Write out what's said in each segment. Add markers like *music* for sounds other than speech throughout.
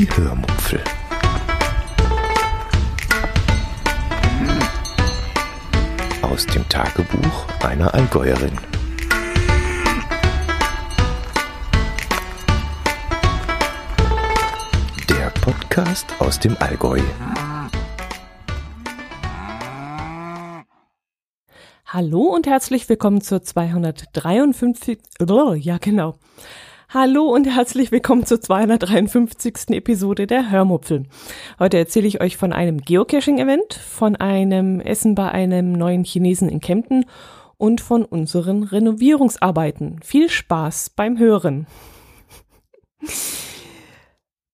Die Hörmupfel. Aus dem Tagebuch einer Allgäuerin. Der Podcast aus dem Allgäu. Hallo und herzlich willkommen zur 253. Oh, ja, genau. Hallo und herzlich willkommen zur 253. Episode der Hörmupfel. Heute erzähle ich euch von einem Geocaching-Event, von einem Essen bei einem neuen Chinesen in Kempten und von unseren Renovierungsarbeiten. Viel Spaß beim Hören.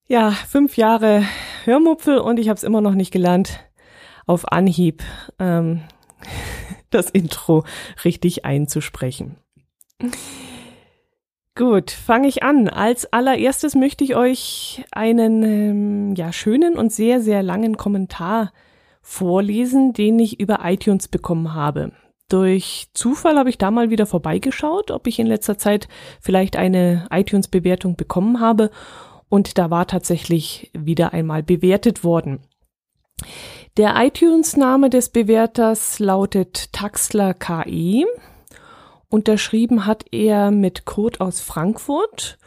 Ja, fünf Jahre Hörmupfel und ich habe es immer noch nicht gelernt, auf Anhieb ähm, *laughs* das Intro richtig einzusprechen. Gut, fange ich an. Als allererstes möchte ich euch einen ähm, ja schönen und sehr sehr langen Kommentar vorlesen, den ich über iTunes bekommen habe. Durch Zufall habe ich da mal wieder vorbeigeschaut, ob ich in letzter Zeit vielleicht eine iTunes-Bewertung bekommen habe. Und da war tatsächlich wieder einmal bewertet worden. Der iTunes-Name des Bewerters lautet Taxler KE Unterschrieben hat er mit Kurt aus Frankfurt.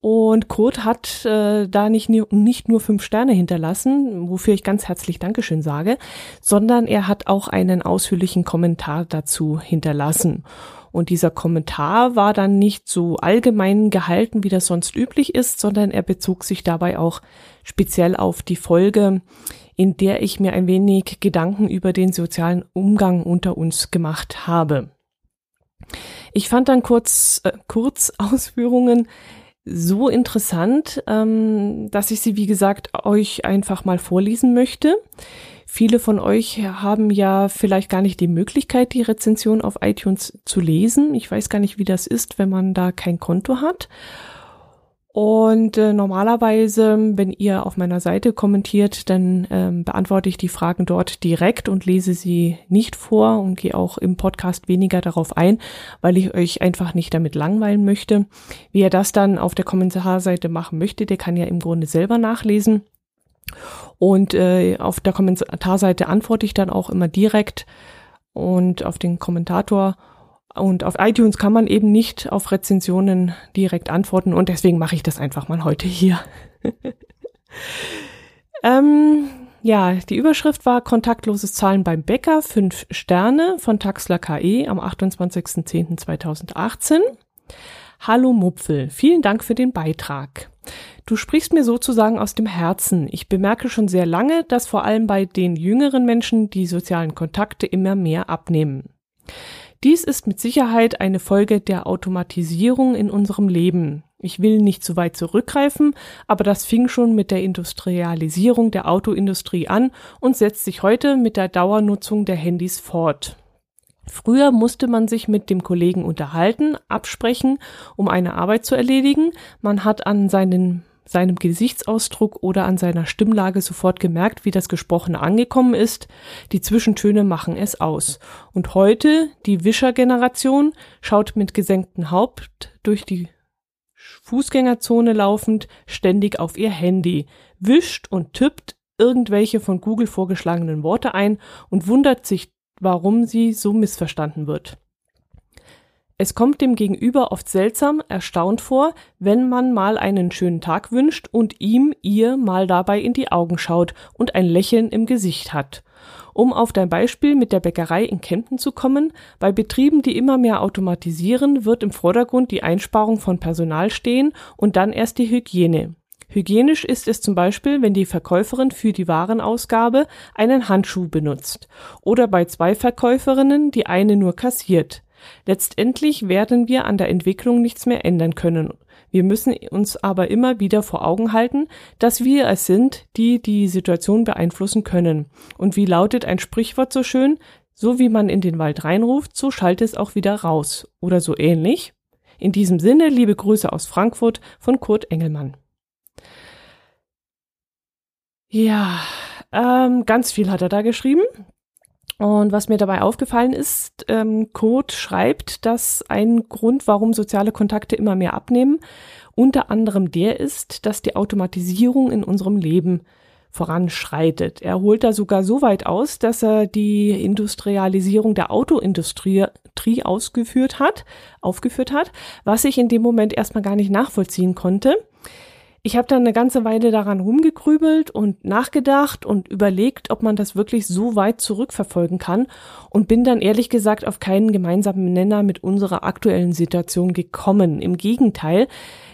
Und Kurt hat äh, da nicht, nicht nur fünf Sterne hinterlassen, wofür ich ganz herzlich Dankeschön sage, sondern er hat auch einen ausführlichen Kommentar dazu hinterlassen. Und dieser Kommentar war dann nicht so allgemein gehalten, wie das sonst üblich ist, sondern er bezog sich dabei auch speziell auf die Folge, in der ich mir ein wenig Gedanken über den sozialen Umgang unter uns gemacht habe. Ich fand dann kurz, äh, kurz *laughs* Ausführungen so interessant, ähm, dass ich sie, wie gesagt, euch einfach mal vorlesen möchte. Viele von euch haben ja vielleicht gar nicht die Möglichkeit, die Rezension auf iTunes zu lesen. Ich weiß gar nicht, wie das ist, wenn man da kein Konto hat. Und äh, normalerweise, wenn ihr auf meiner Seite kommentiert, dann ähm, beantworte ich die Fragen dort direkt und lese sie nicht vor und gehe auch im Podcast weniger darauf ein, weil ich euch einfach nicht damit langweilen möchte. Wie ihr das dann auf der Kommentarseite machen möchtet, der kann ja im Grunde selber nachlesen. Und äh, auf der Kommentarseite antworte ich dann auch immer direkt und auf den Kommentator und auf iTunes kann man eben nicht auf Rezensionen direkt antworten und deswegen mache ich das einfach mal heute hier. *laughs* ähm, ja, die Überschrift war kontaktloses Zahlen beim Bäcker, 5 Sterne von Taxler KE am 28.10.2018. Hallo Mupfel, vielen Dank für den Beitrag. Du sprichst mir sozusagen aus dem Herzen. Ich bemerke schon sehr lange, dass vor allem bei den jüngeren Menschen die sozialen Kontakte immer mehr abnehmen. Dies ist mit Sicherheit eine Folge der Automatisierung in unserem Leben. Ich will nicht zu weit zurückgreifen, aber das fing schon mit der Industrialisierung der Autoindustrie an und setzt sich heute mit der Dauernutzung der Handys fort. Früher musste man sich mit dem Kollegen unterhalten, absprechen, um eine Arbeit zu erledigen. Man hat an seinen seinem Gesichtsausdruck oder an seiner Stimmlage sofort gemerkt, wie das Gesprochene angekommen ist. Die Zwischentöne machen es aus. Und heute, die Wischer-Generation, schaut mit gesenktem Haupt durch die Fußgängerzone laufend ständig auf ihr Handy, wischt und tippt irgendwelche von Google vorgeschlagenen Worte ein und wundert sich, warum sie so missverstanden wird. Es kommt dem Gegenüber oft seltsam, erstaunt vor, wenn man mal einen schönen Tag wünscht und ihm, ihr mal dabei in die Augen schaut und ein Lächeln im Gesicht hat. Um auf dein Beispiel mit der Bäckerei in Kempten zu kommen, bei Betrieben, die immer mehr automatisieren, wird im Vordergrund die Einsparung von Personal stehen und dann erst die Hygiene. Hygienisch ist es zum Beispiel, wenn die Verkäuferin für die Warenausgabe einen Handschuh benutzt oder bei zwei Verkäuferinnen die eine nur kassiert. Letztendlich werden wir an der Entwicklung nichts mehr ändern können. Wir müssen uns aber immer wieder vor Augen halten, dass wir es sind, die die Situation beeinflussen können. Und wie lautet ein Sprichwort so schön? So wie man in den Wald reinruft, so schallt es auch wieder raus. Oder so ähnlich. In diesem Sinne, liebe Grüße aus Frankfurt von Kurt Engelmann. Ja, ähm, ganz viel hat er da geschrieben. Und was mir dabei aufgefallen ist, ähm, Kurt schreibt, dass ein Grund, warum soziale Kontakte immer mehr abnehmen, unter anderem der ist, dass die Automatisierung in unserem Leben voranschreitet. Er holt da sogar so weit aus, dass er die Industrialisierung der Autoindustrie ausgeführt hat, aufgeführt hat, was ich in dem Moment erstmal gar nicht nachvollziehen konnte. Ich habe dann eine ganze Weile daran rumgegrübelt und nachgedacht und überlegt, ob man das wirklich so weit zurückverfolgen kann und bin dann ehrlich gesagt auf keinen gemeinsamen Nenner mit unserer aktuellen Situation gekommen. Im Gegenteil,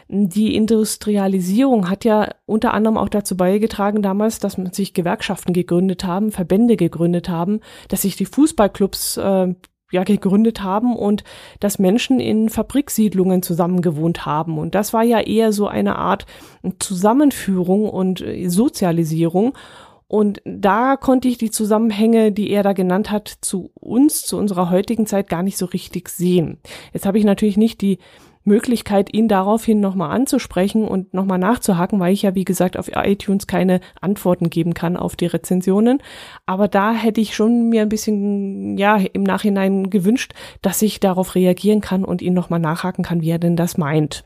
die Industrialisierung hat ja unter anderem auch dazu beigetragen damals, dass sich Gewerkschaften gegründet haben, Verbände gegründet haben, dass sich die Fußballclubs äh, ja gegründet haben und dass Menschen in Fabriksiedlungen zusammengewohnt haben. Und das war ja eher so eine Art Zusammenführung und äh, Sozialisierung. Und da konnte ich die Zusammenhänge, die er da genannt hat, zu uns, zu unserer heutigen Zeit gar nicht so richtig sehen. Jetzt habe ich natürlich nicht die Möglichkeit, ihn daraufhin nochmal anzusprechen und nochmal nachzuhaken, weil ich ja, wie gesagt, auf iTunes keine Antworten geben kann auf die Rezensionen. Aber da hätte ich schon mir ein bisschen, ja, im Nachhinein gewünscht, dass ich darauf reagieren kann und ihn nochmal nachhaken kann, wie er denn das meint.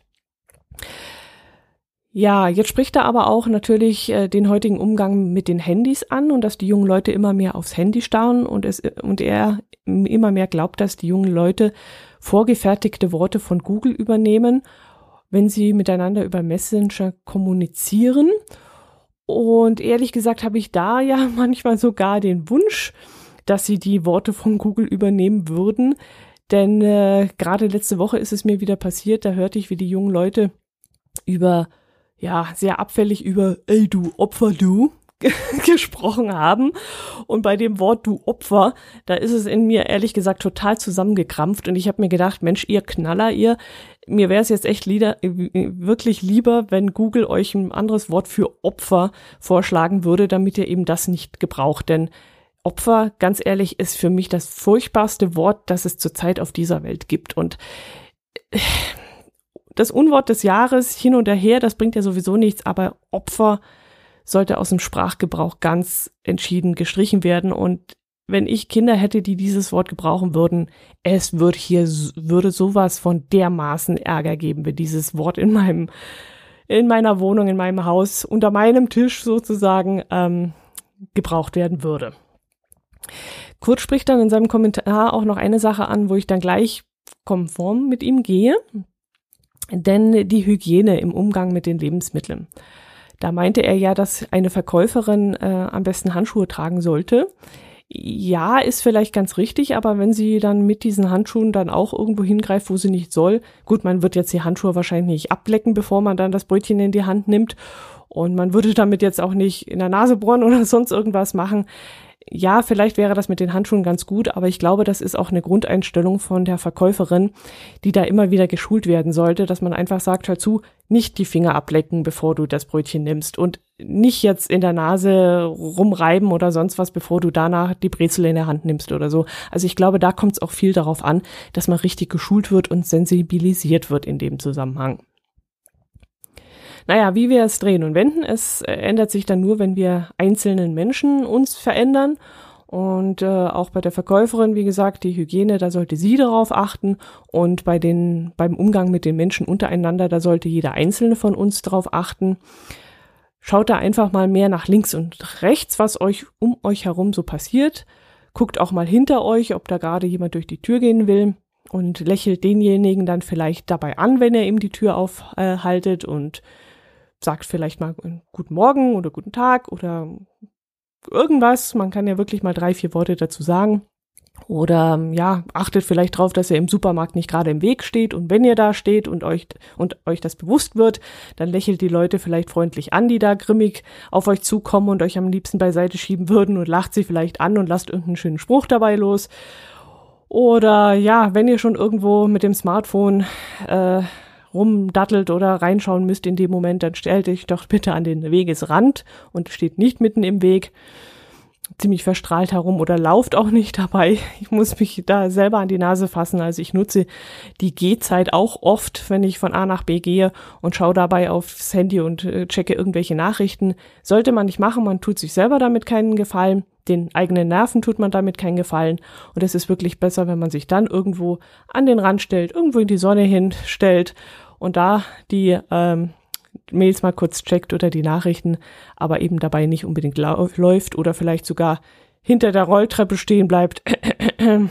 Ja, jetzt spricht er aber auch natürlich äh, den heutigen Umgang mit den Handys an und dass die jungen Leute immer mehr aufs Handy starren und es und er immer mehr glaubt, dass die jungen Leute vorgefertigte Worte von Google übernehmen, wenn sie miteinander über Messenger kommunizieren. Und ehrlich gesagt habe ich da ja *laughs* manchmal sogar den Wunsch, dass sie die Worte von Google übernehmen würden. Denn äh, gerade letzte Woche ist es mir wieder passiert, da hörte ich, wie die jungen Leute über, ja, sehr abfällig über, ey du Opfer du, *laughs* gesprochen haben. Und bei dem Wort du Opfer, da ist es in mir ehrlich gesagt total zusammengekrampft. Und ich habe mir gedacht, Mensch, ihr Knaller, ihr, mir wäre es jetzt echt lieder, wirklich lieber, wenn Google euch ein anderes Wort für Opfer vorschlagen würde, damit ihr eben das nicht gebraucht. Denn Opfer, ganz ehrlich, ist für mich das furchtbarste Wort, das es zurzeit auf dieser Welt gibt. Und das Unwort des Jahres hin und her, das bringt ja sowieso nichts, aber Opfer, sollte aus dem Sprachgebrauch ganz entschieden gestrichen werden. Und wenn ich Kinder hätte, die dieses Wort gebrauchen würden, es würde hier, würde sowas von dermaßen Ärger geben, wenn dieses Wort in meinem, in meiner Wohnung, in meinem Haus, unter meinem Tisch sozusagen, ähm, gebraucht werden würde. Kurt spricht dann in seinem Kommentar auch noch eine Sache an, wo ich dann gleich konform mit ihm gehe, denn die Hygiene im Umgang mit den Lebensmitteln. Da meinte er ja, dass eine Verkäuferin äh, am besten Handschuhe tragen sollte. Ja, ist vielleicht ganz richtig, aber wenn sie dann mit diesen Handschuhen dann auch irgendwo hingreift, wo sie nicht soll, gut, man wird jetzt die Handschuhe wahrscheinlich nicht ablecken, bevor man dann das Brötchen in die Hand nimmt. Und man würde damit jetzt auch nicht in der Nase bohren oder *laughs* sonst irgendwas machen ja, vielleicht wäre das mit den Handschuhen ganz gut, aber ich glaube, das ist auch eine Grundeinstellung von der Verkäuferin, die da immer wieder geschult werden sollte, dass man einfach sagt, hör zu, nicht die Finger ablecken, bevor du das Brötchen nimmst und nicht jetzt in der Nase rumreiben oder sonst was, bevor du danach die Brezel in der Hand nimmst oder so. Also ich glaube, da kommt es auch viel darauf an, dass man richtig geschult wird und sensibilisiert wird in dem Zusammenhang. Naja, wie wir es drehen und wenden, es äh, ändert sich dann nur, wenn wir einzelnen Menschen uns verändern. Und äh, auch bei der Verkäuferin, wie gesagt, die Hygiene, da sollte sie darauf achten. Und bei den, beim Umgang mit den Menschen untereinander, da sollte jeder Einzelne von uns darauf achten. Schaut da einfach mal mehr nach links und rechts, was euch um euch herum so passiert. Guckt auch mal hinter euch, ob da gerade jemand durch die Tür gehen will und lächelt denjenigen dann vielleicht dabei an, wenn er ihm die Tür aufhaltet und sagt vielleicht mal guten Morgen oder guten Tag oder irgendwas. Man kann ja wirklich mal drei, vier Worte dazu sagen. Oder ja, achtet vielleicht darauf, dass er im Supermarkt nicht gerade im Weg steht und wenn ihr da steht und euch und euch das bewusst wird, dann lächelt die Leute vielleicht freundlich an, die da grimmig auf euch zukommen und euch am liebsten beiseite schieben würden und lacht sie vielleicht an und lasst irgendeinen schönen Spruch dabei los. Oder ja, wenn ihr schon irgendwo mit dem Smartphone äh, rumdattelt oder reinschauen müsst in dem Moment, dann stellt euch doch bitte an den Wegesrand und steht nicht mitten im Weg. Ziemlich verstrahlt herum oder lauft auch nicht dabei. Ich muss mich da selber an die Nase fassen. Also ich nutze die Gehzeit auch oft, wenn ich von A nach B gehe und schaue dabei aufs Handy und äh, checke irgendwelche Nachrichten. Sollte man nicht machen, man tut sich selber damit keinen Gefallen. Den eigenen Nerven tut man damit keinen Gefallen. Und es ist wirklich besser, wenn man sich dann irgendwo an den Rand stellt, irgendwo in die Sonne hinstellt und da die ähm, Mails mal kurz checkt oder die Nachrichten, aber eben dabei nicht unbedingt läuft oder vielleicht sogar hinter der Rolltreppe stehen bleibt *clears throat*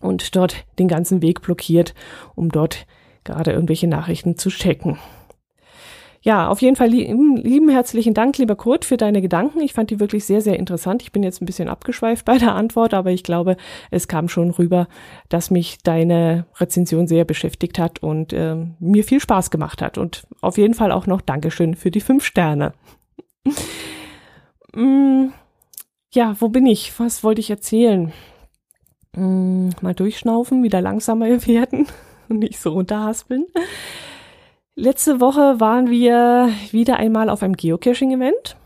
und dort den ganzen Weg blockiert, um dort gerade irgendwelche Nachrichten zu checken. Ja, auf jeden Fall lieben, lieben herzlichen Dank, lieber Kurt, für deine Gedanken. Ich fand die wirklich sehr, sehr interessant. Ich bin jetzt ein bisschen abgeschweift bei der Antwort, aber ich glaube, es kam schon rüber, dass mich deine Rezension sehr beschäftigt hat und äh, mir viel Spaß gemacht hat. Und auf jeden Fall auch noch Dankeschön für die fünf Sterne. mm, *laughs* ja, wo bin ich? Was wollte ich erzählen? Mm, mal durchschnaufen, wieder langsamer *laughs* werden und nicht so runterhaspeln. Letzte Woche waren wir wieder einmal auf einem Geocaching-Event.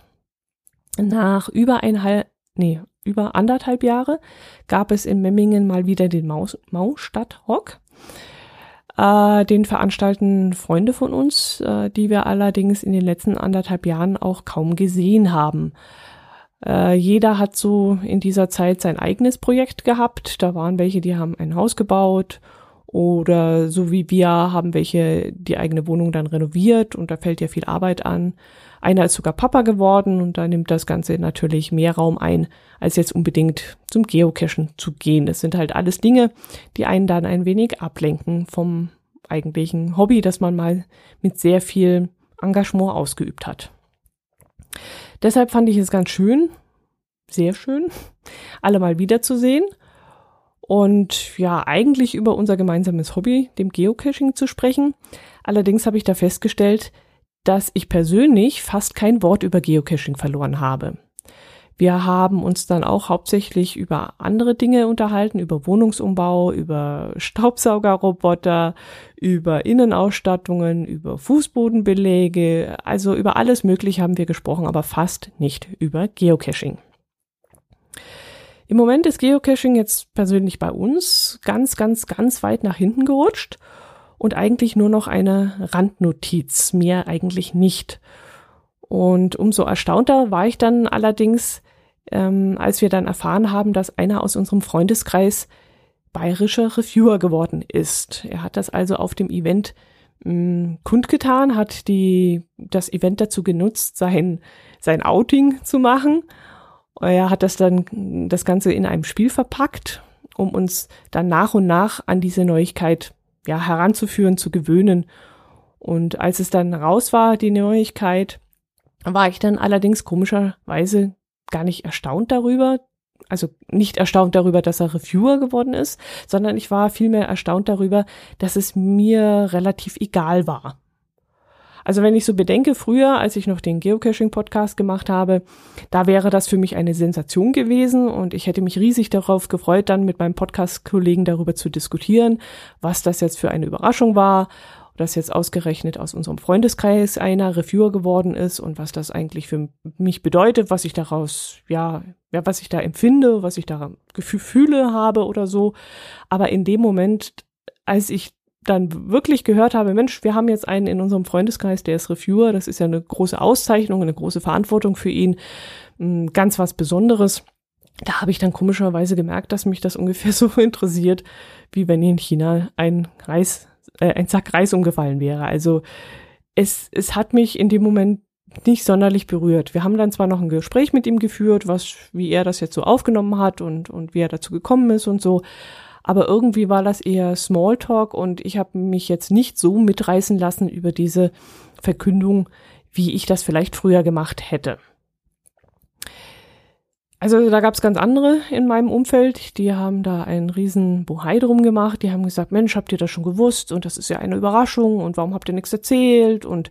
Nach über eineinhalb, nee, über anderthalb Jahre gab es in Memmingen mal wieder den Maus, Maustadt-Rock. Äh, den veranstalten Freunde von uns, äh, die wir allerdings in den letzten anderthalb Jahren auch kaum gesehen haben. Äh, jeder hat so in dieser Zeit sein eigenes Projekt gehabt. Da waren welche, die haben ein Haus gebaut oder so wie wir haben welche die eigene Wohnung dann renoviert und da fällt ja viel Arbeit an. Einer ist sogar Papa geworden und da nimmt das Ganze natürlich mehr Raum ein, als jetzt unbedingt zum Geocachen zu gehen. Das sind halt alles Dinge, die einen dann ein wenig ablenken vom eigentlichen Hobby, das man mal mit sehr viel Engagement ausgeübt hat. Deshalb fand ich es ganz schön, sehr schön, alle mal wiederzusehen und ja, eigentlich über unser gemeinsames Hobby, dem Geocaching, zu sprechen. Allerdings habe ich da festgestellt, dass ich persönlich fast kein Wort über Geocaching verloren habe. Wir haben uns dann auch hauptsächlich über andere Dinge unterhalten, über Wohnungsumbau, über Staubsaugerroboter, über Innenausstattungen, über Fußbodenbelege, also über alles Mögliche haben wir gesprochen, aber fast nicht über Geocaching. Im Moment ist Geocaching jetzt persönlich bei uns ganz, ganz, ganz weit nach hinten gerutscht und eigentlich nur noch eine Randnotiz, mehr eigentlich nicht. Und umso erstaunter war ich dann allerdings, ähm, als wir dann erfahren haben, dass einer aus unserem Freundeskreis bayerischer Reviewer geworden ist. Er hat das also auf dem Event mh, mm, kundgetan, hat die, das Event dazu genutzt, sein, sein Outing zu machen er hat das dann, das Ganze in einem Spiel verpackt, um uns dann nach und nach an diese Neuigkeit, ja, heranzuführen, zu gewöhnen. Und als es dann raus war, die Neuigkeit, war ich dann allerdings komischerweise gar nicht erstaunt darüber, also nicht erstaunt darüber, dass er Reviewer geworden ist, sondern ich war vielmehr erstaunt darüber, dass es mir relativ egal war. Also wenn ich so bedenke, früher, als ich noch den Geocaching-Podcast gemacht habe, da wäre das für mich eine Sensation gewesen und ich hätte mich riesig darauf gefreut, dann mit meinem Podcast-Kollegen darüber zu diskutieren, was das jetzt für eine Überraschung war, dass jetzt ausgerechnet aus unserem Freundeskreis einer Reviewer geworden ist und was das eigentlich für mich bedeutet, was ich daraus, ja, ja, was ich da empfinde, was ich da Gefühle habe oder so. Aber in dem Moment, als ich dann wirklich gehört habe, Mensch, wir haben jetzt einen in unserem Freundeskreis, der ist Reviewer, das ist ja eine große Auszeichnung, eine große Verantwortung für ihn, hm, ganz was Besonderes. Da habe ich dann komischerweise gemerkt, dass mich das *laughs* ungefähr so interessiert, wie wenn in China ein Reis, äh, ein Sack Reis umgefallen wäre. Also es, es hat mich in dem Moment nicht sonderlich berührt. Wir haben dann zwar noch ein Gespräch mit ihm geführt, was, wie er das jetzt so aufgenommen hat und, und wie er dazu gekommen ist und so, aber irgendwie war das eher Smalltalk und ich habe mich jetzt nicht so mitreißen lassen über diese Verkündung, wie ich das vielleicht früher gemacht hätte. Also da gab es ganz andere in meinem Umfeld, die haben da einen riesen Bohai drum gemacht, die haben gesagt, Mensch, habt ihr das schon gewusst? Und das ist ja eine Überraschung und warum habt ihr nichts erzählt? Und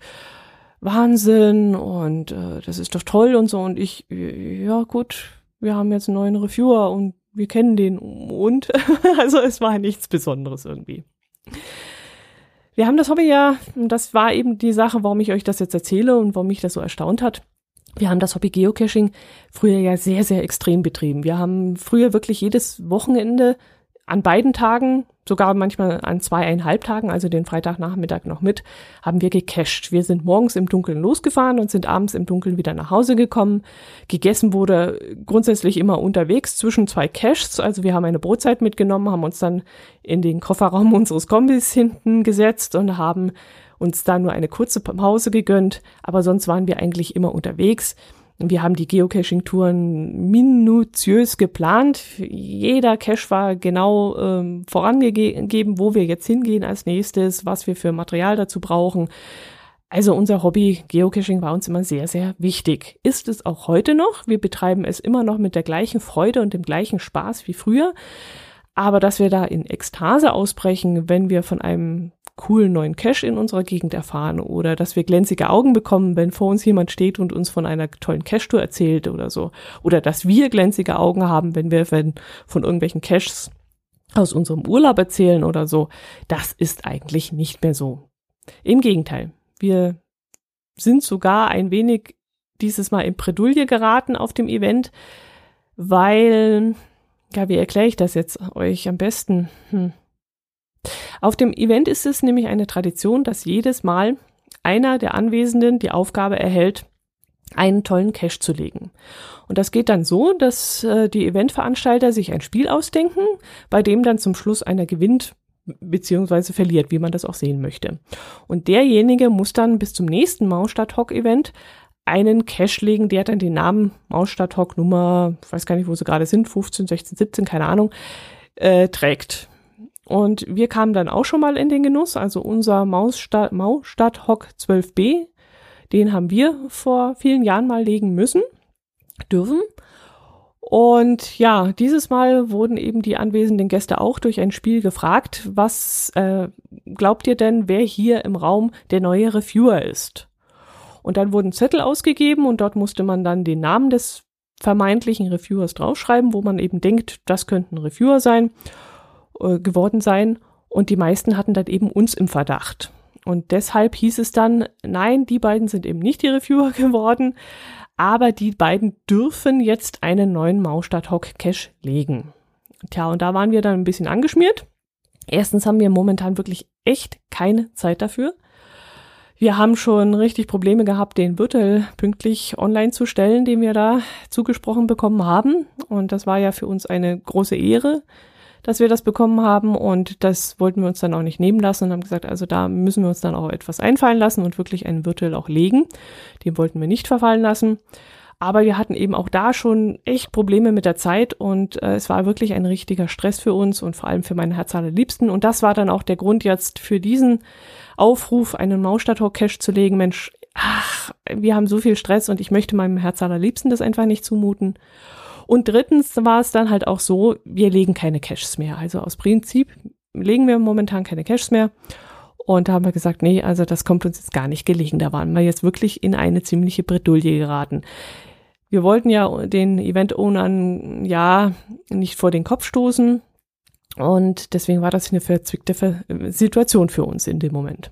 Wahnsinn und äh, das ist doch toll und so. Und ich, ja gut, wir haben jetzt einen neuen Reviewer und wir kennen den und *laughs* also es war nichts Besonderes irgendwie. Wir haben das Hobby ja, das war eben die Sache, warum ich euch das jetzt erzähle und warum mich das so erstaunt hat. Wir haben das Hobby Geocaching früher ja sehr, sehr extrem betrieben. Wir haben früher wirklich jedes Wochenende an beiden Tagen, sogar manchmal an zweieinhalb Tagen, also den Freitagnachmittag noch mit, haben wir gecached. Wir sind morgens im Dunkeln losgefahren und sind abends im Dunkeln wieder nach Hause gekommen. Gegessen wurde grundsätzlich immer unterwegs zwischen zwei Caches. Also wir haben eine Brotzeit mitgenommen, haben uns dann in den Kofferraum *laughs* unseres Kombis hinten gesetzt und haben uns da nur eine kurze Pause gegönnt. Aber sonst waren wir eigentlich immer unterwegs. Wir haben die Geocaching-Touren minutiös geplant. Jeder Cache war genau ähm, vorangegeben, wo wir jetzt hingehen als nächstes, was wir für Material dazu brauchen. Also unser Hobby Geocaching war uns immer sehr, sehr wichtig. Ist es auch heute noch. Wir betreiben es immer noch mit der gleichen Freude und dem gleichen Spaß wie früher. Aber dass wir da in Ekstase ausbrechen, wenn wir von einem coolen neuen Cache in unserer Gegend erfahren oder dass wir glänzige Augen bekommen, wenn vor uns jemand steht und uns von einer tollen Cache-Tour erzählt oder so. Oder dass wir glänzige Augen haben, wenn wir von irgendwelchen Caches aus unserem Urlaub erzählen oder so. Das ist eigentlich nicht mehr so. Im Gegenteil, wir sind sogar ein wenig dieses Mal in Bredouille geraten auf dem Event, weil, ja, wie erkläre ich das jetzt euch am besten? Hm. Auf dem Event ist es nämlich eine Tradition, dass jedes Mal einer der Anwesenden die Aufgabe erhält, einen tollen Cache zu legen. Und das geht dann so, dass äh, die Eventveranstalter sich ein Spiel ausdenken, bei dem dann zum Schluss einer gewinnt beziehungsweise verliert, wie man das auch sehen möchte. Und derjenige muss dann bis zum nächsten Mausstadt Hock Event einen Cache legen, der dann den Namen Mausstadt Hock Nummer, ich weiß gar nicht, wo sie gerade sind, 15, 16, 17, keine Ahnung, äh, trägt. Und wir kamen dann auch schon mal in den Genuss, also unser Mausstadt, Mausstadt Hock 12b, den haben wir vor vielen Jahren mal legen müssen, dürfen. Und ja, dieses Mal wurden eben die anwesenden Gäste auch durch ein Spiel gefragt, was äh, glaubt ihr denn, wer hier im Raum der neue Reviewer ist? Und dann wurden Zettel ausgegeben und dort musste man dann den Namen des vermeintlichen Reviewers draufschreiben, wo man eben denkt, das könnte ein Reviewer sein äh, geworden sein. Und die meisten hatten dann eben uns im Verdacht. Und deshalb hieß es dann, nein, die beiden sind eben nicht die Reviewer *laughs* geworden, aber die beiden dürfen jetzt einen neuen Maustadt Hock Cache legen. Tja, und da waren wir dann ein bisschen angeschmiert. Erstens haben wir momentan wirklich echt keine Zeit dafür. Wir haben schon richtig Probleme gehabt, den virtuell pünktlich online zu stellen, den wir da zugesprochen bekommen haben. Und das war ja für uns eine große Ehre, dass wir das bekommen haben und das wollten wir uns dann auch nicht nehmen lassen und haben gesagt, also da müssen wir uns dann auch etwas einfallen lassen und wirklich einen virtuell auch legen. Den wollten wir nicht verfallen lassen. Aber wir hatten eben auch da schon echt Probleme mit der Zeit und äh, es war wirklich ein richtiger Stress für uns und vor allem für meine Herz allerliebsten. Und das war dann auch der Grund jetzt für diesen Aufruf, einen Mausstadttalk-Cache zu legen. Mensch, ach, wir haben so viel Stress und ich möchte meinem Herz allerliebsten das einfach nicht zumuten. Und drittens war es dann halt auch so, wir legen keine Caches mehr. Also aus Prinzip legen wir momentan keine Caches mehr. Und da haben wir gesagt, nee, also das kommt uns jetzt gar nicht gelegen. Da waren wir jetzt wirklich in eine ziemliche Bredouille geraten. Wir wollten ja den Event-Ownern ja nicht vor den Kopf stoßen. Und deswegen war das eine verzwickte Situation für uns in dem Moment.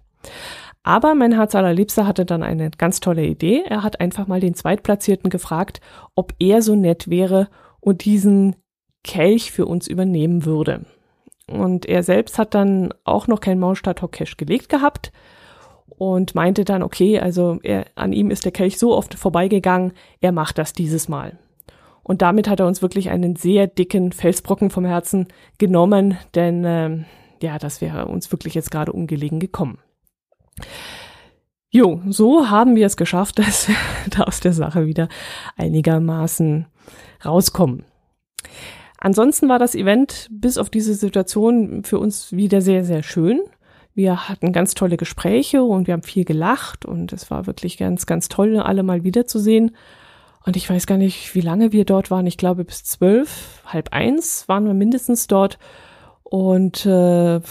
Aber mein Herz allerliebster hatte dann eine ganz tolle Idee. Er hat einfach mal den Zweitplatzierten gefragt, ob er so nett wäre und diesen Kelch für uns übernehmen würde. Und er selbst hat dann auch noch kein Mausstadt Cash gelegt gehabt und meinte dann, okay, also er, an ihm ist der Kelch so oft vorbeigegangen, er macht das dieses Mal. Und damit hat er uns wirklich einen sehr dicken Felsbrocken vom Herzen genommen, denn äh, ja, das wäre uns wirklich jetzt gerade ungelegen gekommen. Jo, so haben wir es geschafft, *laughs* dass wir da aus der Sache wieder einigermaßen rauskommen. Ansonsten war das Event bis auf diese Situation für uns wieder sehr, sehr schön. Wir hatten ganz tolle Gespräche und wir haben viel gelacht und es war wirklich ganz, ganz toll, alle mal wiederzusehen. Und ich weiß gar nicht, wie lange wir dort waren. Ich glaube, bis zwölf, halb eins waren wir mindestens dort. Und äh,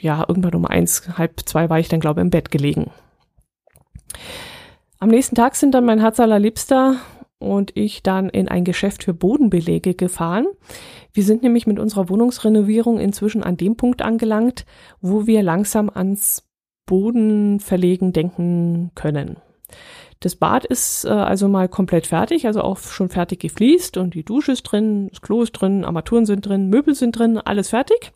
ja, irgendwann um eins, halb zwei war ich dann, glaube ich, im Bett gelegen. Am nächsten Tag sind dann mein Herz allerliebster und ich dann in ein Geschäft für Bodenbelege gefahren. Wir sind nämlich mit unserer Wohnungsrenovierung inzwischen an dem Punkt angelangt, wo wir langsam ans Bodenverlegen denken können. Das Bad ist äh, also mal komplett fertig, also auch schon fertig gefliest und die Dusche ist drin, das Klo ist drin, Armaturen sind drin, Möbel sind drin, alles fertig.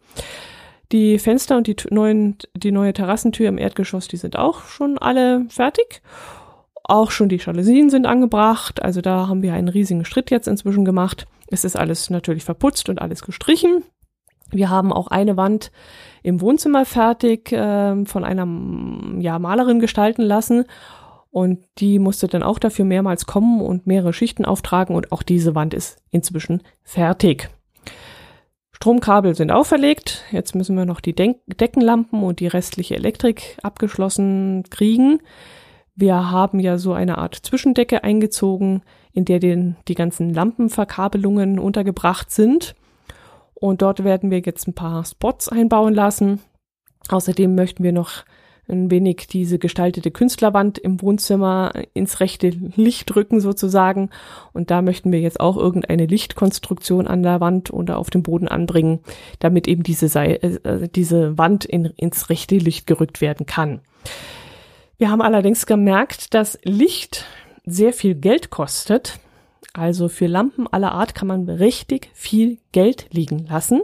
Die Fenster und die neuen, die neue Terrassentür im Erdgeschoss, die sind auch schon alle fertig. Auch schon die Jalousien sind angebracht. Also da haben wir einen riesigen Schritt jetzt inzwischen gemacht. Es ist alles natürlich verputzt und alles gestrichen. Wir haben auch eine Wand im Wohnzimmer fertig äh, von einer ja, Malerin gestalten lassen. Und die musste dann auch dafür mehrmals kommen und mehrere Schichten auftragen. Und auch diese Wand ist inzwischen fertig. Stromkabel sind auch verlegt. Jetzt müssen wir noch die Denk Deckenlampen und die restliche Elektrik abgeschlossen kriegen. Wir haben ja so eine Art Zwischendecke eingezogen, in der den, die ganzen Lampenverkabelungen untergebracht sind. Und dort werden wir jetzt ein paar Spots einbauen lassen. Außerdem möchten wir noch ein wenig diese gestaltete Künstlerwand im Wohnzimmer ins rechte Licht rücken sozusagen. Und da möchten wir jetzt auch irgendeine Lichtkonstruktion an der Wand oder auf dem Boden anbringen, damit eben diese, äh, diese Wand in, ins rechte Licht gerückt werden kann. Wir haben allerdings gemerkt, dass Licht sehr viel Geld kostet. Also für Lampen aller Art kann man richtig viel Geld liegen lassen.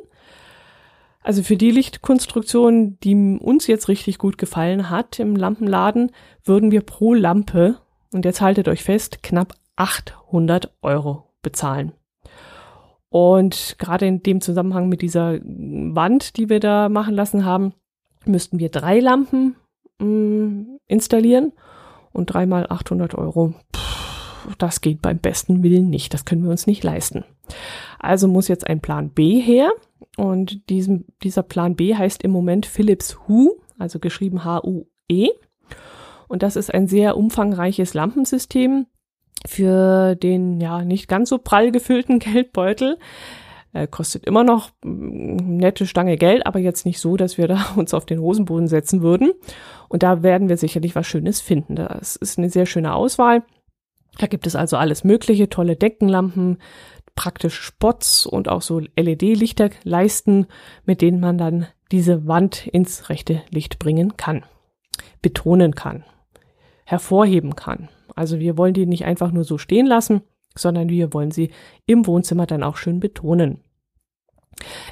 Also für die Lichtkonstruktion, die uns jetzt richtig gut gefallen hat im Lampenladen, würden wir pro Lampe, und jetzt haltet euch fest, knapp 800 Euro bezahlen. Und gerade in dem Zusammenhang mit dieser Wand, die wir da machen lassen haben, müssten wir drei Lampen mm, installieren und dreimal 800 Euro. Puh, das geht beim besten Willen nicht. Das können wir uns nicht leisten. Also muss jetzt ein Plan B her. Und diesem, dieser Plan B heißt im Moment Philips Hue, also geschrieben H-U-E. Und das ist ein sehr umfangreiches Lampensystem für den ja nicht ganz so prall gefüllten *laughs* Geldbeutel. Er kostet immer noch mm, nette Stange Geld, aber jetzt nicht so, dass wir da *laughs* uns auf den Hosenboden setzen würden. Und da werden wir sicherlich was Schönes finden. Das ist eine sehr schöne Auswahl. Da gibt es also alles Mögliche, tolle Deckenlampen, praktisch Spots und auch so LED-Lichter leisten, mit denen man dann diese Wand ins rechte Licht bringen kann, betonen kann, hervorheben kann. Also wir wollen die nicht einfach nur so stehen lassen, sondern wir wollen sie im Wohnzimmer dann auch schön betonen.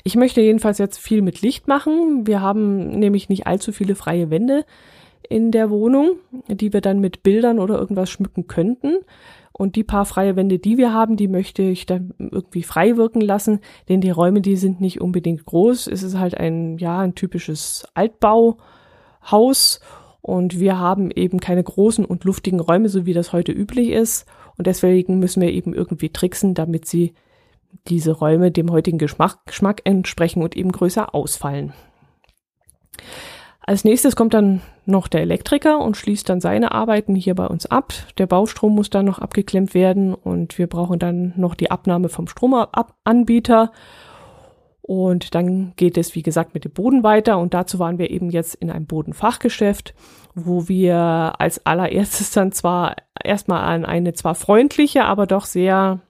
Ich möchte jedenfalls jetzt viel mit Licht machen. Wir haben nämlich nicht allzu viele freie Wände in der Wohnung, die wir dann mit Bildern oder irgendwas schmücken könnten. Und die paar freie Wände, die wir haben, die möchte ich dann irgendwie frei wirken lassen, denn die Räume, die sind nicht unbedingt groß. Es ist halt ein, ja, ein typisches Altbauhaus und wir haben eben keine großen und luftigen Räume, so wie das heute üblich ist. Und deswegen müssen wir eben irgendwie tricksen, damit sie diese Räume dem heutigen Geschmack, Geschmack entsprechen und eben größer ausfallen. Als nächstes kommt dann noch der Elektriker und schließt dann seine Arbeiten hier bei uns ab. Der Baustrom muss dann noch abgeklemmt werden und wir brauchen dann noch die Abnahme vom Stromanbieter. Und dann geht es, wie gesagt, mit dem Boden weiter. Und dazu waren wir eben jetzt in einem Bodenfachgeschäft, wo wir als allererstes dann zwar erstmal an eine zwar freundliche, aber doch sehr,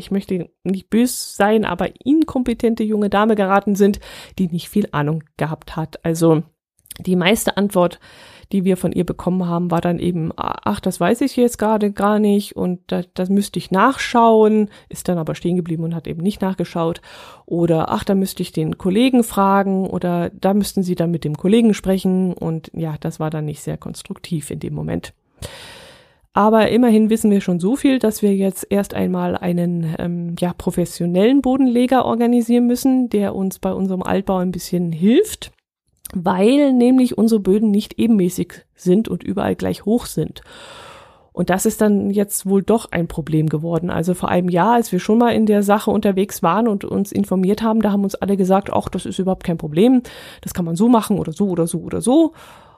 ich möchte nicht bös sein, aber inkompetente junge Dame geraten sind, die nicht viel Ahnung gehabt hat. Also die meiste Antwort, die wir von ihr bekommen haben, war dann eben, ach, das weiß ich jetzt gerade gar nicht und das, das müsste ich nachschauen, ist dann aber stehen geblieben und hat eben nicht nachgeschaut. Oder ach, da müsste ich den Kollegen fragen oder da müssten sie dann mit dem Kollegen sprechen und ja, das war dann nicht sehr konstruktiv in dem Moment. Aber immerhin wissen wir schon so viel, dass wir jetzt erst einmal einen ähm, ja, professionellen Bodenleger organisieren müssen, der uns bei unserem Altbau ein bisschen hilft weil nämlich unsere Böden nicht ebenmäßig sind und überall gleich hoch sind. Und das ist dann jetzt wohl doch ein Problem geworden. Also vor einem Jahr, als wir schon mal in der Sache unterwegs waren und uns informiert haben, da haben uns alle gesagt, ach, das ist überhaupt kein Problem, das kann man so machen oder so oder so oder so.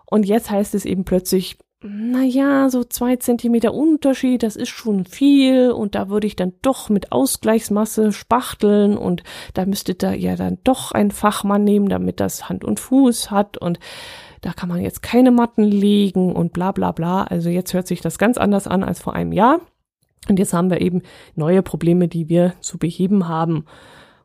Und jetzt heißt es eben plötzlich, naja, so zwei Zentimeter Unterschied, das ist schon viel und da würde ich dann doch mit Ausgleichsmasse spachteln und da müsste da ja dann doch ein Fachmann nehmen, damit das Hand und Fuß hat und da kann man jetzt keine Matten legen und bla bla bla. Also jetzt hört sich das ganz anders an als vor einem Jahr. Und jetzt haben wir eben neue Probleme, die wir zu beheben haben.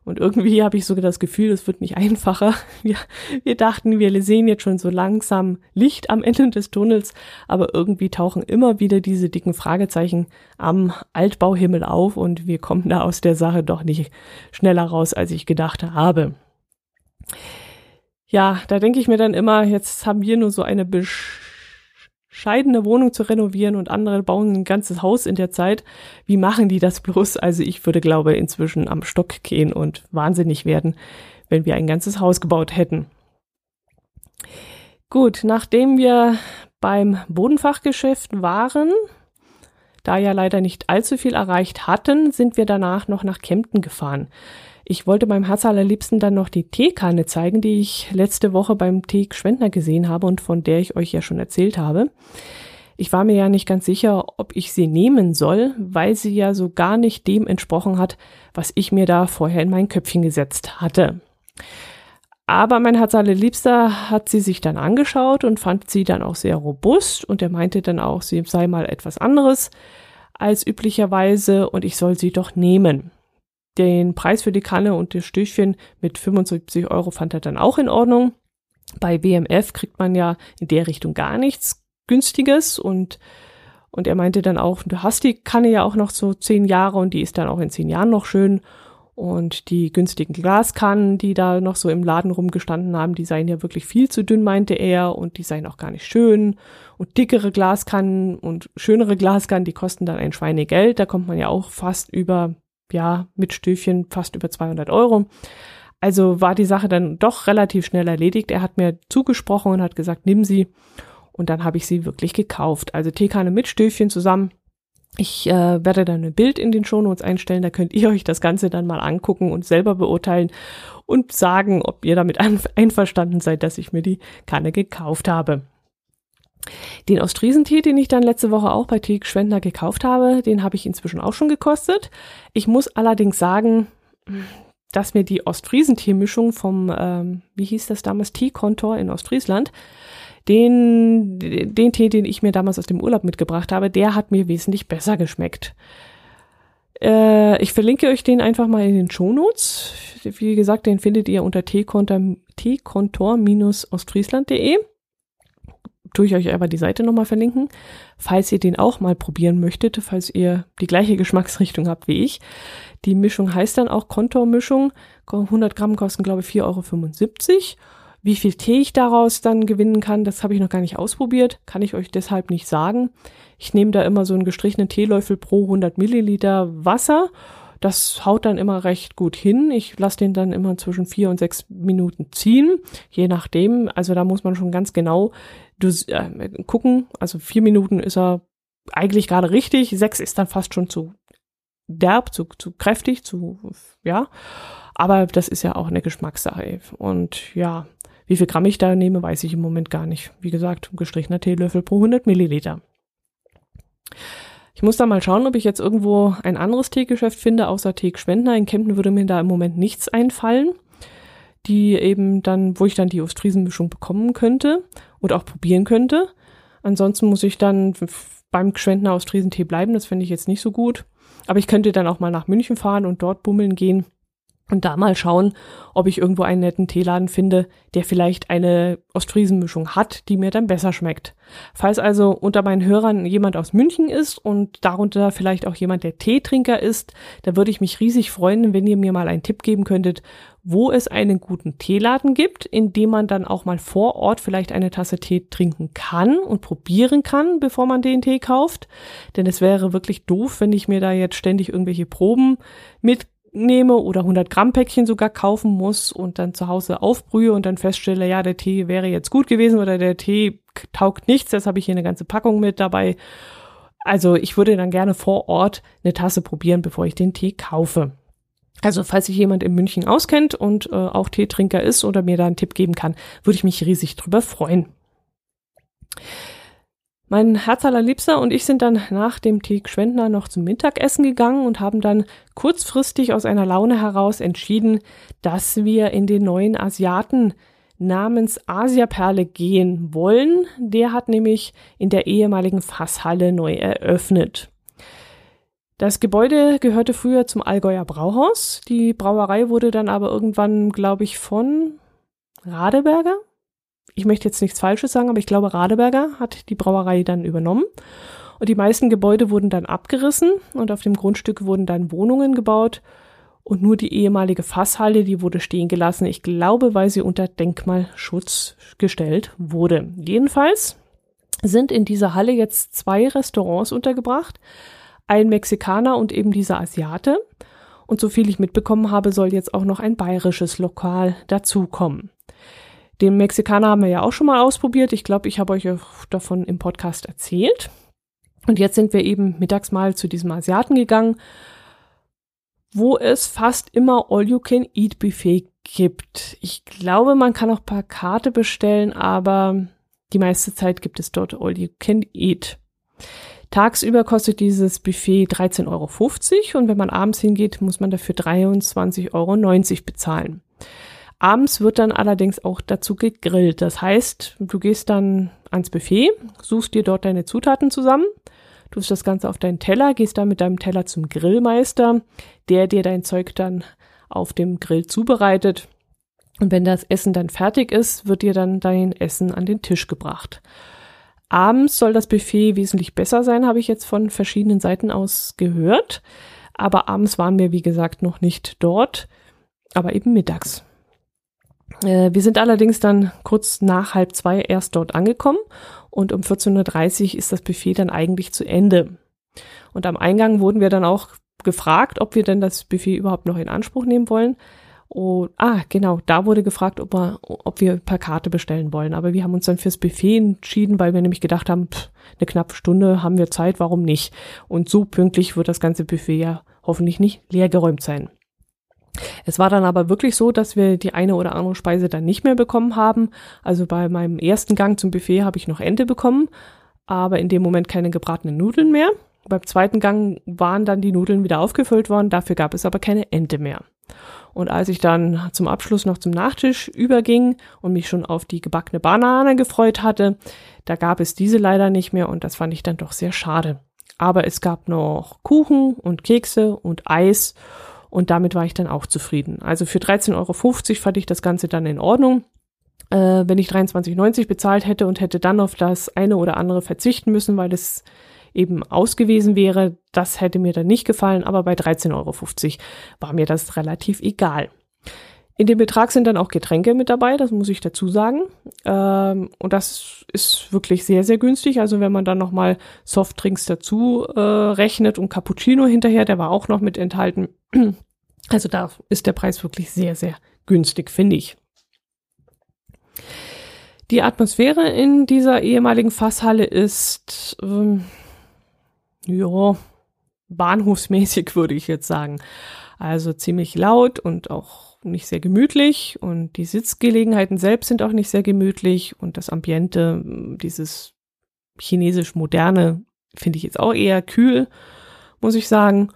Und irgendwie habe ich sogar das Gefühl, es wird nicht einfacher. *laughs* Wir, wir dachten, wir sehen jetzt schon so langsam Licht am Ende des Tunnels, aber irgendwie tauchen immer wieder diese dicken Fragezeichen am Altbauhimmel auf und wir kommen da aus der Sache doch nicht schneller raus, als ich gedacht habe. Ja, da denke ich mir dann immer, jetzt haben wir nur so eine besch scheidende Wohnung zu renovieren und andere bauen ein ganzes Haus in der Zeit. Wie machen die das bloß? Also ich würde, glaube, inzwischen am Stock gehen und wahnsinnig werden, wenn wir ein ganzes Haus gebaut hätten. Gut, nachdem wir beim Bodenfachgeschäft waren, da ja leider nicht allzu viel erreicht hatten, sind wir danach noch nach Kempten gefahren. Ich wollte meinem Herz allerliebsten dann noch die Teekanne zeigen, die ich letzte Woche beim Tee Schwendner gesehen habe und von der ich euch ja schon erzählt habe. Ich war mir ja nicht ganz sicher, ob ich sie nehmen soll, weil sie ja so gar nicht dem entsprochen hat, was ich mir da vorher in mein Köpfchen gesetzt hatte. Aber mein Herz allerliebster hat sie sich dann angeschaut und fand sie dann auch sehr robust und er meinte dann auch, sie sei mal etwas anderes als üblicherweise und ich soll sie doch nehmen. Den Preis für die Kanne und das Stückchen mit 75 Euro fand er dann auch in Ordnung. Bei WMF kriegt man ja in der Richtung gar nichts günstiges und und er meinte dann auch, du hast die Kanne ja auch noch so zehn Jahre und die ist dann auch in zehn Jahren noch schön. Und die günstigen Glaskannen, die da noch so im Laden rumgestanden haben, die seien ja wirklich viel zu dünn, meinte er, und die seien auch gar nicht schön. Und dickere Glaskannen und schönere Glaskannen, die kosten dann ein Schweinegeld. Da kommt man ja auch fast über ja, mit Stöfchen fast über 200 Euro. Also war die Sache dann doch relativ schnell erledigt. Er hat mir zugesprochen und hat gesagt, nimm sie. Und dann habe ich sie wirklich gekauft. Also Teekanne mit Stöfchen zusammen. Ich äh, werde dann ein Bild in den Shownotes einstellen, da könnt ihr euch das Ganze dann mal angucken und selber beurteilen und sagen, ob ihr damit *laughs* einverstanden seid, dass ich mir die Kanne gekauft habe. Den Ostfriesentee, den ich dann letzte Woche auch bei Tee Schwendner gekauft habe, den habe ich inzwischen auch schon gekostet. Ich muss allerdings sagen, dass mir die Ostfriesentee-Mischung vom, ähm, wie hieß das damals, Teekontor in Ostfriesland, den, den Tee, den ich mir damals aus dem Urlaub mitgebracht habe, der hat mir wesentlich besser geschmeckt. Äh, ich verlinke euch den einfach mal in den Shownotes. Wie gesagt, den findet ihr unter teekontor-ostfriesland.de tue ich euch aber die Seite nochmal verlinken, falls ihr den auch mal probieren möchtet, falls ihr die gleiche Geschmacksrichtung habt wie ich. Die Mischung heißt dann auch Kontormischung. 100 Gramm kosten, glaube ich, 4,75 Euro. Wie viel Tee ich daraus dann gewinnen kann, das habe ich noch gar nicht ausprobiert, kann ich euch deshalb nicht sagen. Ich nehme da immer so einen gestrichenen Teelöffel pro 100 Milliliter Wasser das haut dann immer recht gut hin. Ich lasse den dann immer zwischen vier und sechs Minuten ziehen, je nachdem. Also da muss man schon ganz genau äh, gucken. Also vier Minuten ist er eigentlich gerade richtig. Sechs ist dann fast schon zu derb, zu, zu kräftig, zu, ja. Aber das ist ja auch eine Geschmackssache. Und ja, wie viel Gramm ich da nehme, weiß ich im Moment gar nicht. Wie gesagt, gestrichener Teelöffel pro 100 Milliliter. Ich muss da mal schauen, ob ich jetzt irgendwo ein anderes Teegeschäft finde, außer Teek Schwendner. In Kempten würde mir da im Moment nichts einfallen, die eben dann, wo ich dann die Ostfriesenmischung bekommen könnte und auch probieren könnte. Ansonsten muss ich dann beim Schwendner Ostfriesentee bleiben. Das finde ich jetzt nicht so gut. Aber ich könnte dann auch mal nach München fahren und dort bummeln gehen und da mal schauen, ob ich irgendwo einen netten Teeladen finde, der vielleicht eine Ostfriesenmischung hat, die mir dann besser schmeckt. Falls also unter meinen Hörern jemand aus München ist und darunter vielleicht auch jemand, der Teetrinker ist, da würde ich mich riesig freuen, wenn ihr mir mal einen Tipp geben könntet, wo es einen guten Teeladen gibt, in dem man dann auch mal vor Ort vielleicht eine Tasse Tee trinken kann und probieren kann, bevor man den Tee kauft. Denn es wäre wirklich doof, wenn ich mir da jetzt ständig irgendwelche Proben mit nehme oder 100 Gramm Päckchen sogar kaufen muss und dann zu Hause aufbrühe und dann feststelle, ja, der Tee wäre jetzt gut gewesen oder der Tee taugt nichts, das habe ich hier eine ganze Packung mit dabei. Also ich würde dann gerne vor Ort eine Tasse probieren, bevor ich den Tee kaufe. Also falls sich jemand in München auskennt und äh, auch Teetrinker ist oder mir da einen Tipp geben kann, würde ich mich riesig drüber freuen. Mein Herz allerliebster und ich sind dann nach dem Tee Schwendner noch zum Mittagessen gegangen und haben dann kurzfristig aus einer Laune heraus entschieden, dass wir in den neuen Asiaten namens Asiaperle gehen wollen. Der hat nämlich in der ehemaligen Fasshalle neu eröffnet. Das Gebäude gehörte früher zum Allgäuer Brauhaus. Die Brauerei wurde dann aber irgendwann, glaube ich, von Radeberger. Ich möchte jetzt nichts Falsches sagen, aber ich glaube, Radeberger hat die Brauerei dann übernommen. Und die meisten Gebäude wurden dann abgerissen und auf dem Grundstück wurden dann Wohnungen gebaut. Und nur die ehemalige Fasshalle, die wurde stehen gelassen. Ich glaube, weil sie unter Denkmalschutz gestellt wurde. Jedenfalls sind in dieser Halle jetzt zwei Restaurants untergebracht. Ein Mexikaner und eben dieser Asiate. Und so viel ich mitbekommen habe, soll jetzt auch noch ein bayerisches Lokal dazukommen. Den Mexikaner haben wir ja auch schon mal ausprobiert. Ich glaube, ich habe euch davon im Podcast erzählt. Und jetzt sind wir eben mittags mal zu diesem Asiaten gegangen, wo es fast immer All-You-Can-Eat-Buffet gibt. Ich glaube, man kann auch paar Karte bestellen, aber die meiste Zeit gibt es dort All-You-Can-Eat. Tagsüber kostet dieses Buffet 13,50 Euro und wenn man abends hingeht, muss man dafür 23,90 Euro bezahlen. Abends wird dann allerdings auch dazu gegrillt. Das heißt, du gehst dann ans Buffet, suchst dir dort deine Zutaten zusammen, tust das Ganze auf deinen Teller, gehst dann mit deinem Teller zum Grillmeister, der dir dein Zeug dann auf dem Grill zubereitet. Und wenn das Essen dann fertig ist, wird dir dann dein Essen an den Tisch gebracht. Abends soll das Buffet wesentlich besser sein, habe ich jetzt von verschiedenen Seiten aus gehört. Aber abends waren wir, wie gesagt, noch nicht dort, aber eben mittags. Äh, wir sind allerdings dann kurz nach halb zwei erst dort angekommen und um 14.30 Uhr ist das Buffet dann eigentlich zu Ende. Und am Eingang wurden wir dann auch gefragt, ob wir denn das Buffet überhaupt noch in Anspruch nehmen wollen. Und, ah, genau, da wurde gefragt, ob wir, ob wir per Karte bestellen wollen. Aber wir haben uns dann fürs Buffet entschieden, weil wir nämlich gedacht haben, pff, eine knappe Stunde haben wir Zeit, warum nicht? Und so pünktlich wird das ganze Buffet ja hoffentlich nicht leergeräumt sein. Es war dann aber wirklich so, dass wir die eine oder andere Speise dann nicht mehr bekommen haben. Also bei meinem ersten Gang zum Buffet habe ich noch Ente bekommen, aber in dem Moment keine gebratenen Nudeln mehr. Beim zweiten Gang waren dann die Nudeln wieder aufgefüllt worden, dafür gab es aber keine Ente mehr. Und als ich dann zum Abschluss noch zum Nachtisch überging und mich schon auf die gebackene Banane gefreut hatte, da gab es diese leider nicht mehr und das fand ich dann doch sehr schade. Aber es gab noch Kuchen und Kekse und Eis und damit war ich dann auch zufrieden. Also für 13,50 Euro fand ich das Ganze dann in Ordnung. Äh, wenn ich 23,90 bezahlt hätte und hätte dann auf das eine oder andere verzichten müssen, weil es eben ausgewiesen wäre, das hätte mir dann nicht gefallen, aber bei 13,50 Euro war mir das relativ egal. In dem Betrag sind dann auch Getränke mit dabei, das muss ich dazu sagen. Ähm, und das ist wirklich sehr, sehr günstig. Also wenn man dann nochmal Softdrinks dazu äh, rechnet und Cappuccino hinterher, der war auch noch mit enthalten. *clears throat* Also da ist der Preis wirklich sehr, sehr günstig, finde ich. Die Atmosphäre in dieser ehemaligen Fasshalle ist, ähm, ja, bahnhofsmäßig *laughs* würde ich jetzt sagen. Also ziemlich laut und auch nicht sehr gemütlich und die Sitzgelegenheiten selbst sind auch nicht sehr gemütlich und das Ambiente, dieses chinesisch moderne, finde ich jetzt auch eher kühl, muss ich sagen.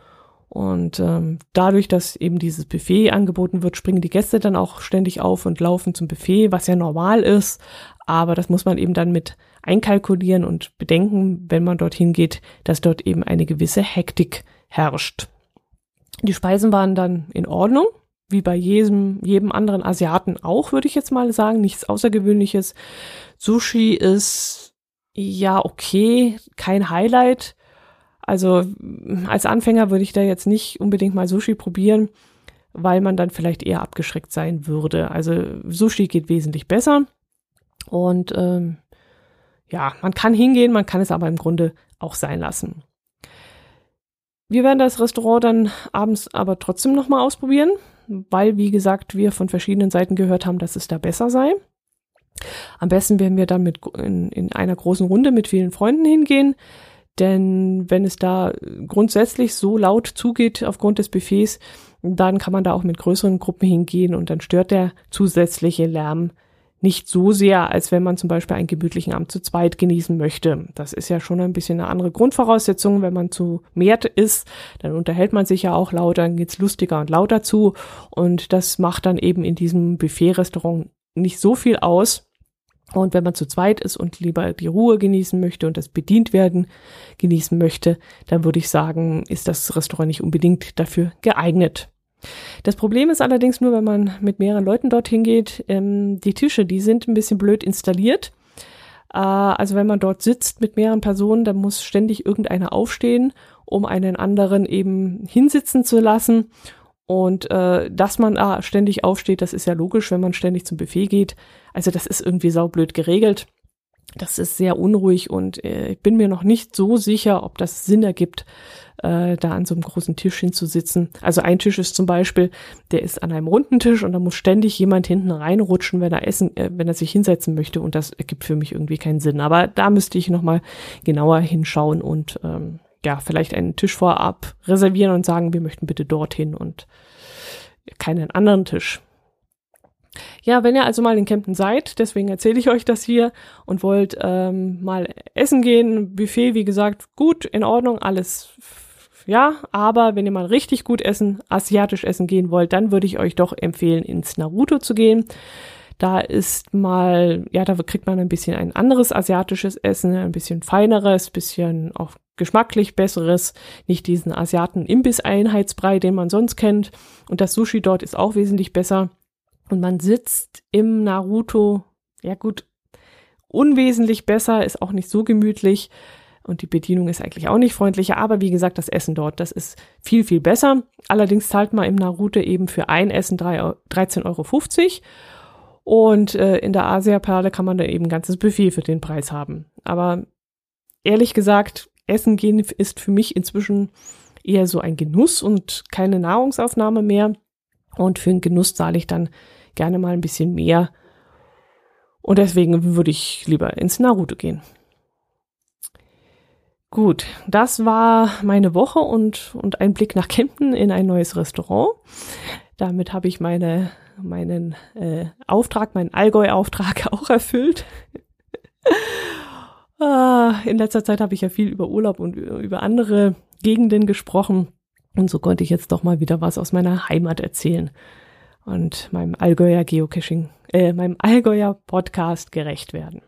Und ähm, dadurch, dass eben dieses Buffet angeboten wird, springen die Gäste dann auch ständig auf und laufen zum Buffet, was ja normal ist. Aber das muss man eben dann mit einkalkulieren und bedenken, wenn man dorthin geht, dass dort eben eine gewisse Hektik herrscht. Die Speisen waren dann in Ordnung wie bei jedem, jedem anderen Asiaten auch, würde ich jetzt mal sagen. Nichts Außergewöhnliches. Sushi ist ja okay, kein Highlight. Also als Anfänger würde ich da jetzt nicht unbedingt mal Sushi probieren, weil man dann vielleicht eher abgeschreckt sein würde. Also Sushi geht wesentlich besser. Und ähm, ja, man kann hingehen, man kann es aber im Grunde auch sein lassen. Wir werden das Restaurant dann abends aber trotzdem nochmal ausprobieren weil, wie gesagt, wir von verschiedenen Seiten gehört haben, dass es da besser sei. Am besten werden wir dann mit in, in einer großen Runde mit vielen Freunden hingehen, denn wenn es da grundsätzlich so laut zugeht aufgrund des Buffets, dann kann man da auch mit größeren Gruppen hingehen und dann stört der zusätzliche Lärm nicht so sehr, als wenn man zum Beispiel einen gemütlichen Abend zu zweit genießen möchte. Das ist ja schon ein bisschen eine andere Grundvoraussetzung. Wenn man zu mehr ist, dann unterhält man sich ja auch lauter, dann geht's lustiger und lauter zu. Und das macht dann eben in diesem Buffet-Restaurant nicht so viel aus. Und wenn man zu zweit ist und lieber die Ruhe genießen möchte und das bedient werden genießen möchte, dann würde ich sagen, ist das Restaurant nicht unbedingt dafür geeignet. Das Problem ist allerdings nur, wenn man mit mehreren Leuten dorthin geht, ähm, die Tische, die sind ein bisschen blöd installiert. Äh, also wenn man dort sitzt mit mehreren Personen, dann muss ständig irgendeiner aufstehen, um einen anderen eben hinsitzen zu lassen. Und äh, dass man ah, ständig aufsteht, das ist ja logisch, wenn man ständig zum Buffet geht. Also das ist irgendwie saublöd geregelt. Das ist sehr unruhig und äh, ich bin mir noch nicht so sicher, ob das Sinn ergibt, äh, da an so einem großen Tisch hinzusitzen. Also ein Tisch ist zum Beispiel, der ist an einem runden Tisch und da muss ständig jemand hinten reinrutschen, wenn er essen, äh, wenn er sich hinsetzen möchte und das ergibt für mich irgendwie keinen Sinn. Aber da müsste ich nochmal genauer hinschauen und ähm, ja, vielleicht einen Tisch vorab reservieren und sagen, wir möchten bitte dorthin und keinen anderen Tisch. Ja, wenn ihr also mal in Kempten seid, deswegen erzähle ich euch das hier und wollt ähm, mal essen gehen, Buffet, wie gesagt, gut, in Ordnung, alles ja, aber wenn ihr mal richtig gut essen, asiatisch essen gehen wollt, dann würde ich euch doch empfehlen, ins Naruto zu gehen. Da ist mal, ja, da kriegt man ein bisschen ein anderes asiatisches Essen, ein bisschen feineres, bisschen auch geschmacklich besseres, nicht diesen Asiaten-Imbiss-Einheitsbrei, den man sonst kennt. Und das Sushi dort ist auch wesentlich besser. Und man sitzt im Naruto, ja gut, unwesentlich besser, ist auch nicht so gemütlich. Und die Bedienung ist eigentlich auch nicht freundlicher, aber wie gesagt, das Essen dort, das ist viel, viel besser. Allerdings zahlt man im Naruto eben für ein Essen 13,50 Euro. Und äh, in der Asia-Perle kann man da eben ein ganzes Buffet für den Preis haben. Aber ehrlich gesagt, Essen gehen ist für mich inzwischen eher so ein Genuss und keine Nahrungsaufnahme mehr. Und für den Genuss zahle ich dann gerne mal ein bisschen mehr. Und deswegen würde ich lieber ins Naruto gehen. Gut, das war meine Woche und, und ein Blick nach Kempten in ein neues Restaurant. Damit habe ich meine, meinen äh, Auftrag, meinen Allgäu-Auftrag *laughs* auch erfüllt. ah, in letzter Zeit habe ich ja viel über Urlaub und über andere Gegenden gesprochen. Und so konnte ich jetzt doch mal wieder was aus meiner Heimat erzählen und meinem Allgäuer Geocaching, äh, meinem Allgäuer Podcast gerecht werden.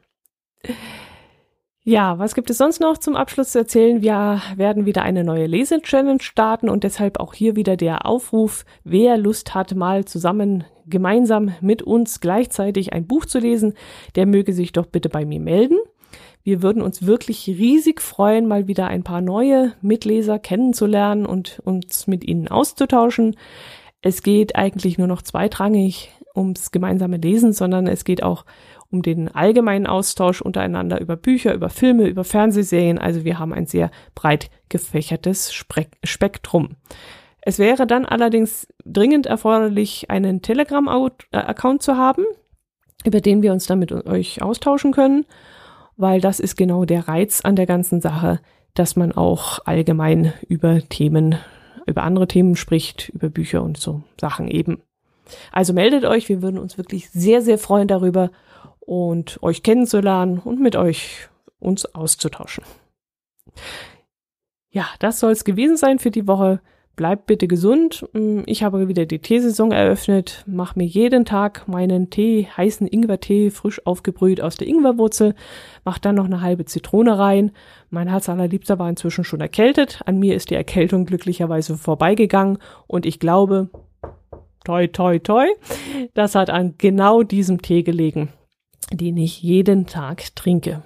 Ja, was gibt es sonst noch zum Abschluss zu erzählen? Wir werden wieder eine neue Lese-Challenge starten und deshalb auch hier wieder der Aufruf, wer Lust hat, mal zusammen gemeinsam mit uns gleichzeitig ein Buch zu lesen, der möge sich doch bitte bei mir melden. Wir würden uns wirklich riesig freuen, mal wieder ein paar neue Mitleser kennenzulernen und uns mit ihnen auszutauschen. Es geht eigentlich nur noch zweitrangig ums gemeinsame Lesen, sondern es geht auch um den allgemeinen Austausch untereinander über Bücher, über Filme, über Fernsehserien. Also wir haben ein sehr breit gefächertes Spektrum. Es wäre dann allerdings dringend erforderlich, einen Telegram-Account zu haben, über den wir uns dann mit euch austauschen können, weil das ist genau der Reiz an der ganzen Sache, dass man auch allgemein über Themen, über andere Themen spricht, über Bücher und so Sachen eben. Also meldet euch, wir würden uns wirklich sehr, sehr freuen darüber und euch kennenzulernen und mit euch uns auszutauschen. Ja, das soll es gewesen sein für die Woche. Bleibt bitte gesund. Mm, ich habe wieder die Teesaison eröffnet, mache mir jeden Tag meinen Tee, heißen Ingwertee, frisch aufgebrüht aus der Ingwerwurzel, mache dann noch eine halbe Zitrone rein. Mein Herz allerliebster war inzwischen schon erkältet. An mir ist die Erkältung glücklicherweise vorbeigegangen und ich glaube, toi, toi, toi, das hat an genau diesem Tee gelegen den ich jeden Tag trinke.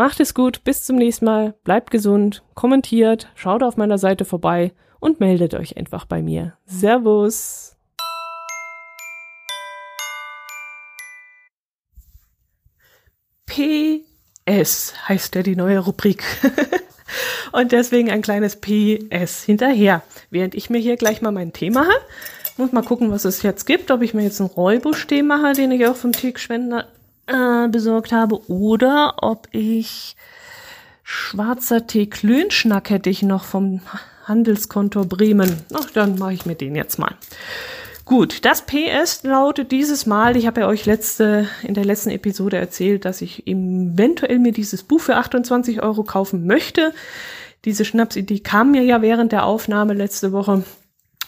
Macht es gut, bis zum nächsten Mal, bleibt gesund, kommentiert, schaut auf meiner Seite vorbei und meldet euch einfach bei mir. Servus! PS heißt ja die neue Rubrik. *laughs* und deswegen ein kleines PS hinterher, während ich mir hier gleich mal mein Tee mache. Muss mal gucken, was es jetzt gibt. Ob ich mir jetzt einen Räubusch-Tee mache, den ich auch vom Teegeschwender äh, besorgt habe. Oder ob ich schwarzer Tee Klönschnack hätte ich noch vom Handelskonto Bremen. Ach, dann mache ich mir den jetzt mal. Gut, das PS lautet dieses Mal, ich habe ja euch letzte, in der letzten Episode erzählt, dass ich eventuell mir dieses Buch für 28 Euro kaufen möchte. Diese Schnapsidee kam mir ja während der Aufnahme letzte Woche.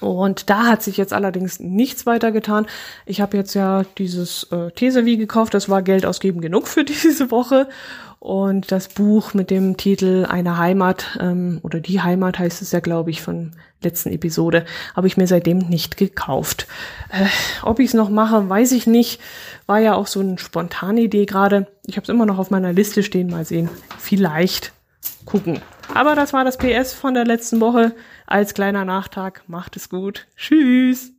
Und da hat sich jetzt allerdings nichts weiter getan. Ich habe jetzt ja dieses äh, Tesevi gekauft, das war Geld ausgeben genug für *laughs* diese Woche. Und das Buch mit dem Titel Eine Heimat ähm, oder Die Heimat heißt es ja, glaube ich, von letzten Episode, habe ich mir seitdem nicht gekauft. Äh, ob ich es noch mache, weiß ich nicht. War ja auch so eine spontane Idee gerade. Ich habe es immer noch auf meiner Liste stehen. Mal sehen. Vielleicht gucken. Aber das war das PS von der letzten Woche. Als kleiner Nachtrag. Macht es gut. Tschüss.